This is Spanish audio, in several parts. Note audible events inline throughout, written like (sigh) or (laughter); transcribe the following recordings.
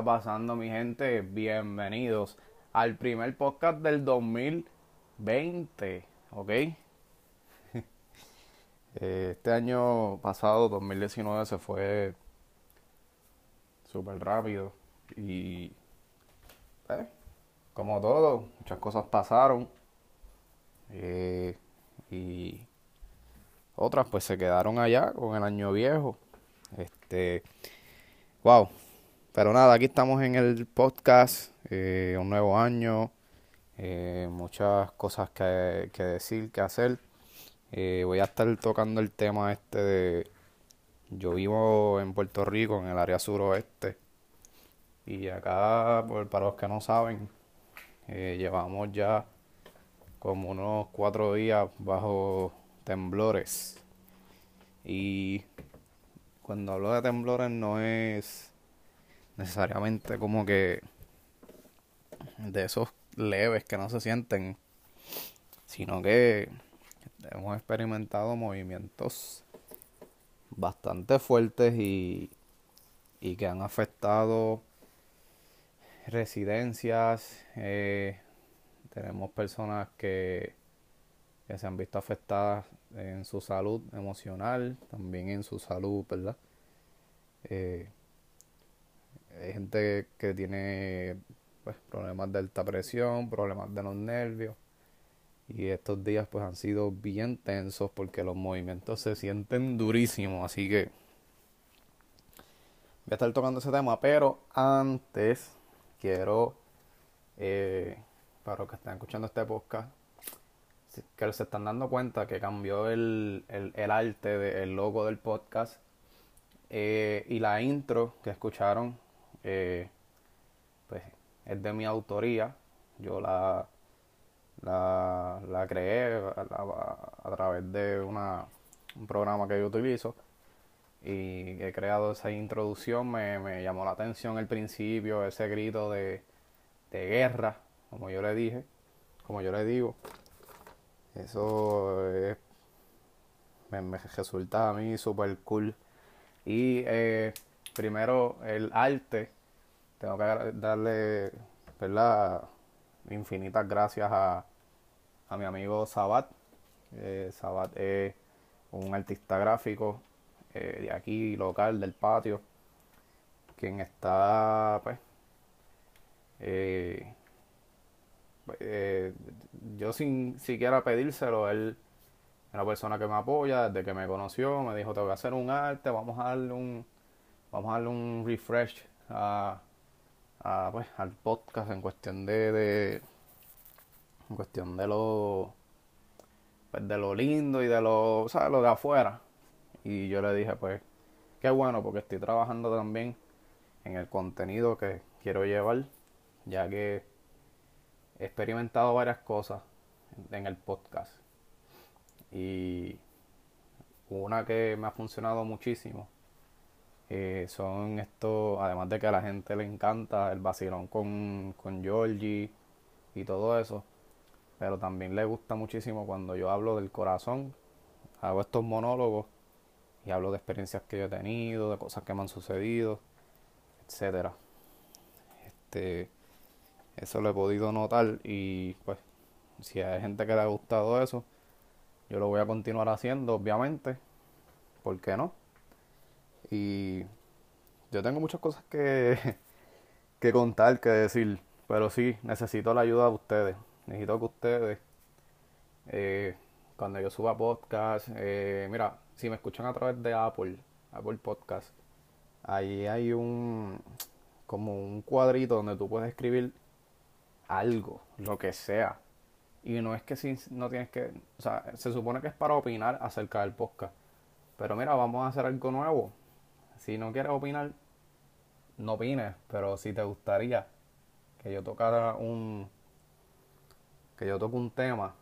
Hey, ¿qué está pasando mi gente? Bienvenidos al primer podcast del 2020, ¿ok? (laughs) Este año pasado, 2019, se fue súper rápido y, eh, como todo, muchas cosas pasaron eh, y otras pues se quedaron allá con el año viejo. Este, wow. Pero nada, aquí estamos en el podcast, eh, un nuevo año, eh, muchas cosas que, que, decir, que hacer. Eh, voy a estar tocando el tema este de... Yo vivo en Puerto Rico, en el área suroeste. Y acá, para los que no saben, llevamos ya como unos cuatro días bajo temblores. Y cuando hablo de temblores no es necesariamente como que de esos leves que no se sienten, sino que hemos experimentado movimientos bastante fuertes y, y que han afectado residencias. Eh, tenemos personas que que se han visto afectadas en su salud emocional, también en su salud, ¿verdad? Eh, hay gente que tiene pues, problemas de alta presión, problemas de los nervios. Y estos días pues han sido bien tensos porque los movimientos se sienten durísimos. Así que voy a estar tocando ese tema. Pero antes quiero, eh, para los que están escuchando este podcast, que se están dando cuenta que cambió el, el, arte, del logo del podcast eh, y la intro que escucharon, eh, pues es de mi autoría. Yo la, la, la creé a, través de una, un programa que yo utilizo y he creado esa introducción. Me, me llamó la atención el principio, ese grito de, de guerra, como yo le dije, como yo le digo. Eso es, me, resulta a mí súper cool. Y eh, primero el arte, tengo que darle, ¿verdad? Infinitas gracias a, a mi amigo Sabat. Eh, Sabat es un artista gráfico eh, de aquí, local, del patio, quien está, pues, eh, eh, yo sin siquiera pedírselo, él es una persona que me apoya desde que me conoció, me dijo tengo que hacer un arte, vamos a darle un, vamos a darle un refresh a, pues, al podcast en cuestión de, de en cuestión de lo pues, de lo lindo y de lo, ¿sabes? lo de afuera. Y yo le dije, pues, qué bueno, porque estoy trabajando también en el contenido que quiero llevar, ya que he experimentado varias cosas en el podcast. Y una que me ha funcionado muchísimo eh, son estos, además de que a la gente le encanta el vacilón con, con Georgie y todo eso, pero también le gusta muchísimo cuando yo hablo del corazón, hago estos monólogos y hablo de experiencias que yo he tenido, de cosas que me han sucedido, etcétera. Este, eso lo he podido notar y pues si hay gente que le ha gustado eso, yo lo voy a continuar haciendo, obviamente. ¿Por qué no? Y yo tengo muchas cosas que, (laughs) que contar, que decir, pero sí, necesito la ayuda de ustedes. Necesito que ustedes, eh, cuando yo suba podcast, eh, mira, si me escuchan a través de Apple, Apple Podcast, ahí hay un, como un cuadrito donde tú puedes escribir algo, lo que sea. Y no es que si no tienes que, o sea, se supone que es para opinar acerca del podcast. Pero mira, vamos a hacer algo nuevo. Si no quieres opinar, no opines, pero si te gustaría que yo tocara un que yo toque un tema,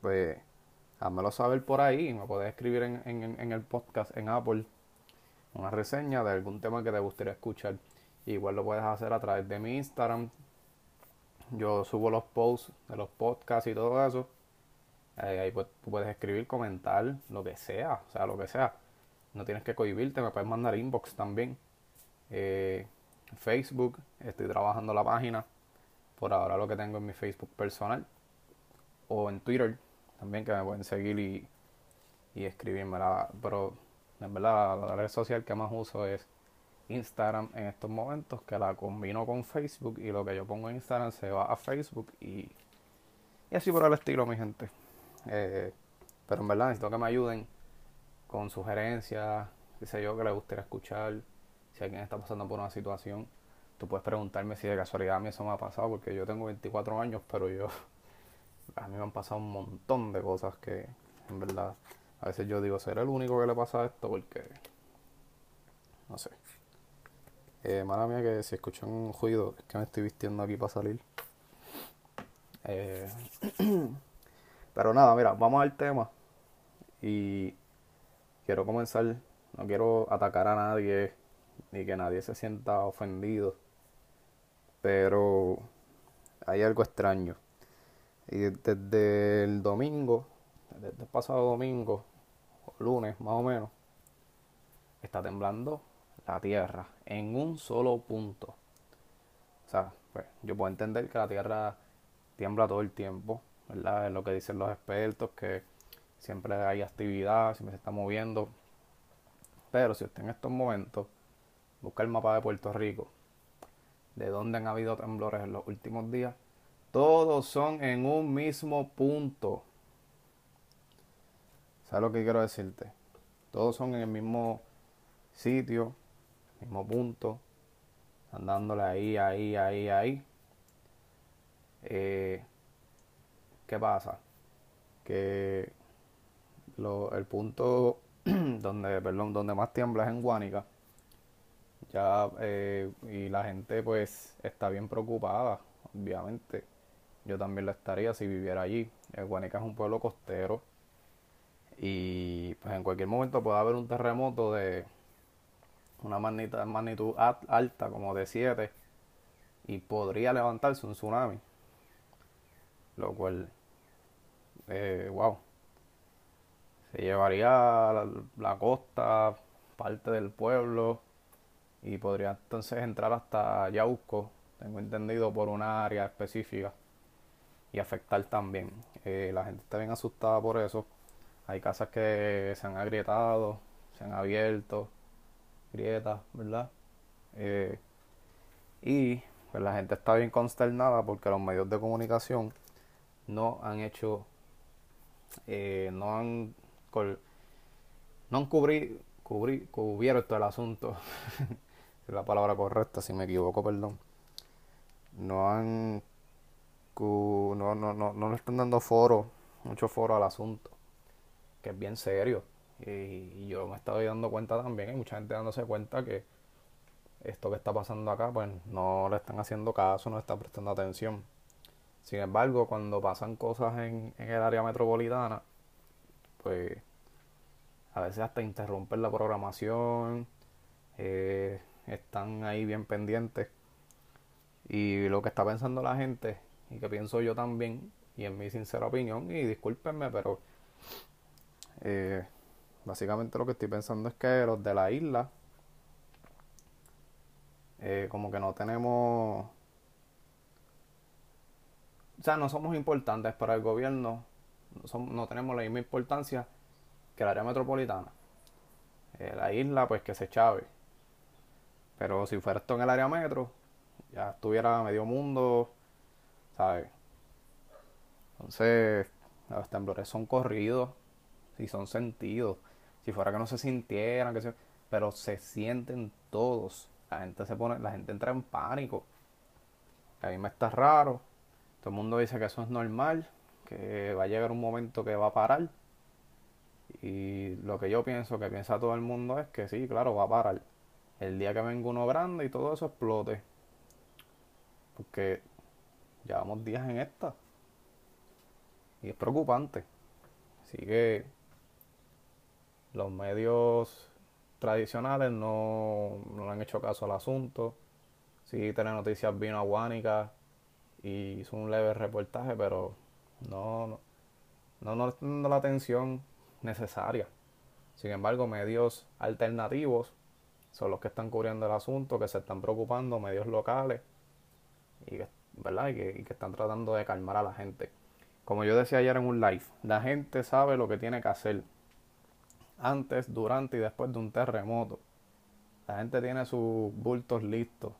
pues házmelo saber por ahí. Me puedes escribir en, en, en el podcast en Apple una reseña de algún tema que te gustaría escuchar. Igual lo puedes hacer a través de mi Instagram, yo subo los posts de los podcasts y todo eso. ahí pues, puedes escribir, comentar, lo que sea, o sea, lo que sea. No tienes que cohibirte, me puedes mandar inbox también. Eh, Facebook, estoy trabajando la página. Por ahora lo que tengo en mi Facebook personal. O en Twitter también que me pueden seguir y, y escribirme. pero en verdad la red social que más uso es Instagram en estos momentos, que la combino con Facebook y lo que yo pongo en Instagram se va a Facebook y, y así por el estilo, mi gente. Eh, pero en verdad necesito que me ayuden con sugerencias, qué sé yo, que les gustaría escuchar. Si alguien está pasando por una situación, tú puedes preguntarme si de casualidad a mí eso me ha pasado, porque yo tengo 24 años, pero yo, (laughs) a mí me han pasado un montón de cosas que, en verdad, a veces yo digo, ¿seré el único que le pasa esto? Porque, no sé. Eh, mala mía que si escuchan un ruido, es que me estoy vistiendo aquí para salir. Eh, (clears throat) pero nada, mira, vamos al tema. Y quiero comenzar, no quiero atacar a nadie, ni que nadie se sienta ofendido. Pero hay algo extraño. Y desde el domingo, desde el pasado domingo, o lunes más o menos, está temblando la Tierra en un solo punto. O sea, pues, yo puedo entender que la Tierra tiembla todo el tiempo, ¿verdad? Es lo que dicen los expertos, que siempre hay actividad, siempre se está moviendo. Pero si usted en estos momentos busca el mapa de Puerto Rico, de dónde han habido temblores en los últimos días, todos son en un mismo punto. ¿Sabes lo que quiero decirte? Todos son en el mismo sitio, mismo punto, andándole ahí, ahí, ahí, ahí. Eh, ¿Qué pasa? Que el punto (clears throat) donde, perdón, donde más tiembla es en Guánica. Ya, eh, y la gente pues está bien preocupada, obviamente. Yo también lo estaría si viviera allí. Guánica es un pueblo costero. Y pues en cualquier momento puede haber un terremoto de una magnitud, alta como de 7 y podría levantarse un tsunami. Lo cual, eh, wow, se llevaría la, la, costa, parte del pueblo y podría entonces entrar hasta Yauco, tengo entendido, por una área específica y afectar también. Eh, la gente está bien asustada por eso. Hay casas que se han agrietado, se han abierto grietas, ¿verdad? Eh, y pues la gente está bien consternada porque los medios de comunicación no han hecho, eh, no han, no han cubri, cubri, cubierto el asunto, (laughs) es la palabra correcta, si me equivoco, perdón. No han, no, no, no, no le están dando foro, mucho foro al asunto, que es bien serio y, yo me estado dando cuenta también, hay mucha gente dándose cuenta que esto que está pasando acá, pues no le están haciendo caso, no le están prestando atención. Sin embargo, cuando pasan cosas en, el área metropolitana, pues a veces hasta interrumpen la programación, eh, están ahí bien pendientes. Y lo que está pensando la gente, y que pienso yo también, y en mi sincera opinión, y discúlpenme, pero eh, Básicamente lo que estoy pensando es que los de la isla, eh, como que no tenemos, o sea, no somos importantes para el gobierno, no, tenemos la misma importancia que el área metropolitana. Eh, la isla, pues que se chave. Pero si fuera esto en el área metro, ya estuviera medio mundo, ¿sabes? Entonces, los temblores son corridos y son sentidos. Si fuera que no se sintieran, que se, pero se sienten todos. La gente se pone, la gente entra en pánico. A mí me está raro. Todo el mundo dice que eso es normal, que va a llegar un momento que va a parar. Y lo que yo pienso, que piensa todo el mundo es que sí, claro, va a parar. El día que venga uno grande y todo eso explote. Porque llevamos días en esta. Y es preocupante. Así que los medios tradicionales no, no han hecho caso al asunto. Sí, Telenoticias vino a Guánica y hizo un leve reportaje, pero no, no, no, no están dando la atención necesaria. Sin embargo, medios alternativos son los que están cubriendo el asunto, que se están preocupando, medios locales, y ¿verdad? Que, y que están tratando de calmar a la gente. Como yo decía ayer en un live, la gente sabe lo que tiene que hacer antes, durante y después de un terremoto. La gente tiene sus bultos listos.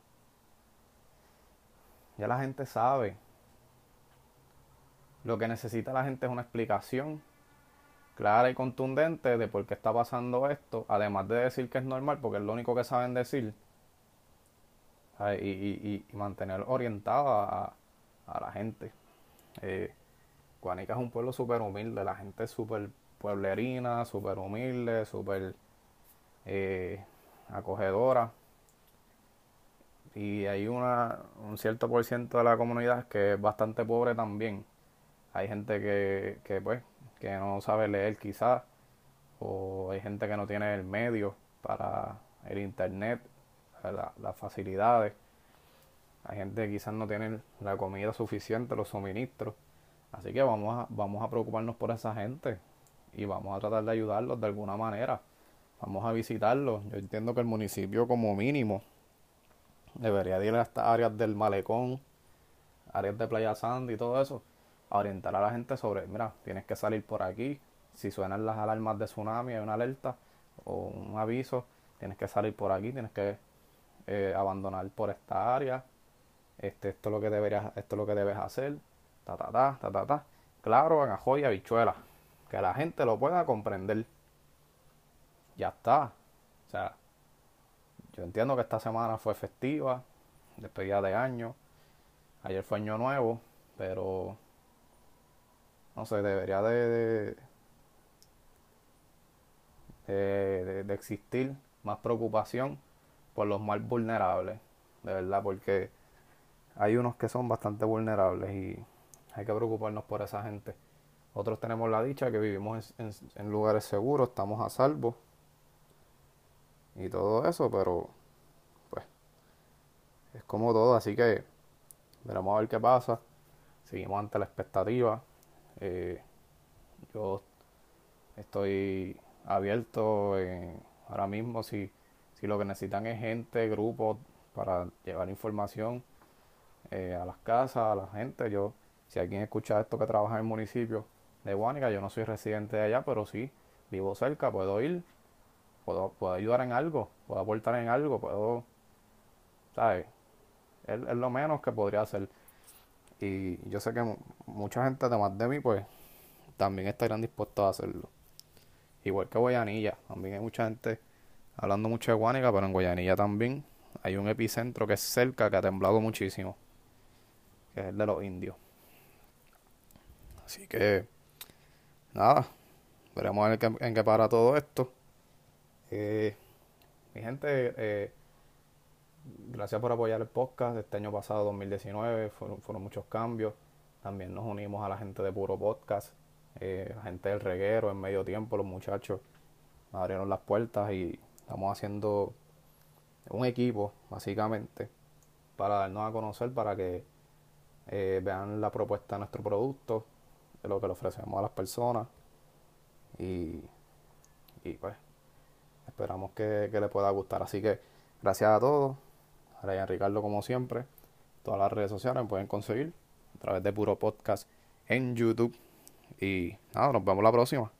Ya la gente sabe. Lo que necesita la gente es una explicación clara y contundente de por qué está pasando esto, además de decir que es normal, porque es lo único que saben decir, y, mantener orientada a, la gente. Eh, Guanica es un pueblo súper humilde, la gente es súper pueblerina, súper humilde, súper eh, acogedora. Y hay una, un cierto por ciento de la comunidad que es bastante pobre también. Hay gente que, que pues que no sabe leer quizás, o hay gente que no tiene el medio para el internet, las facilidades. Hay gente que quizás no tiene la comida suficiente, los suministros. Así que vamos a, vamos a preocuparnos por esa gente y vamos a tratar de ayudarlos de alguna manera. Vamos a visitarlos. Yo entiendo que el municipio como mínimo debería ir a estas áreas del malecón, áreas de Playa Sandy y todo eso orientar a la gente sobre, mira, tienes que salir por aquí, si suenan las alarmas de tsunami, hay una alerta o un aviso, tienes que salir por aquí, tienes que eh, abandonar por esta área, este, esto es lo que deberías, esto es lo que debes hacer, ta ta ta, ta ta ta, claro, en ajo y habichuela, que la gente lo pueda comprender. Ya está. O sea, yo entiendo que esta semana fue festiva, despedida de año, ayer fue año nuevo, pero no sé, debería de, de, existir más preocupación por los más vulnerables, de verdad, porque hay unos que son bastante vulnerables y hay que preocuparnos por esa gente. Otros tenemos la dicha que vivimos en, en, lugares seguros, estamos a salvo y todo eso, pero pues es como todo, así que veremos a ver qué pasa. Seguimos ante la expectativa. Eh, yo estoy abierto en, ahora mismo si, si lo que necesitan es gente, grupos para llevar información eh, a las casas, a la gente. Yo, si alguien escucha esto que trabaja en el municipio de Guánica, yo no soy residente de allá, pero sí vivo cerca, puedo ir, puedo, puedo ayudar en algo, puedo aportar en algo, puedo, ¿sabes? Es, es lo menos que podría hacer. Y yo sé que mucha gente, además de mí, pues también estarían dispuestos a hacerlo. Igual que Guayanilla, también hay mucha gente hablando mucho de Guanica, pero en Guayanilla también hay un epicentro que es cerca, que ha temblado muchísimo, que es el de los indios. Así que, nada, veremos en, qué, en qué para todo esto. Eh, mi gente, eh, gracias por apoyar el podcast. Este año pasado, 2019, fueron, fueron muchos cambios. También nos unimos a la gente de Puro Podcast, eh, gente del reguero en medio tiempo, los muchachos abrieron las puertas y estamos haciendo un equipo, básicamente, para darnos a conocer, para que eh, vean la propuesta de nuestro producto, de lo que le ofrecemos a las personas. Y, y pues, esperamos que, que les pueda gustar. Así que, gracias a todos. Brian Ricardo, como siempre. Todas las redes sociales me pueden conseguir a través de Puro Podcast en YouTube. Y nada, nos vemos la próxima.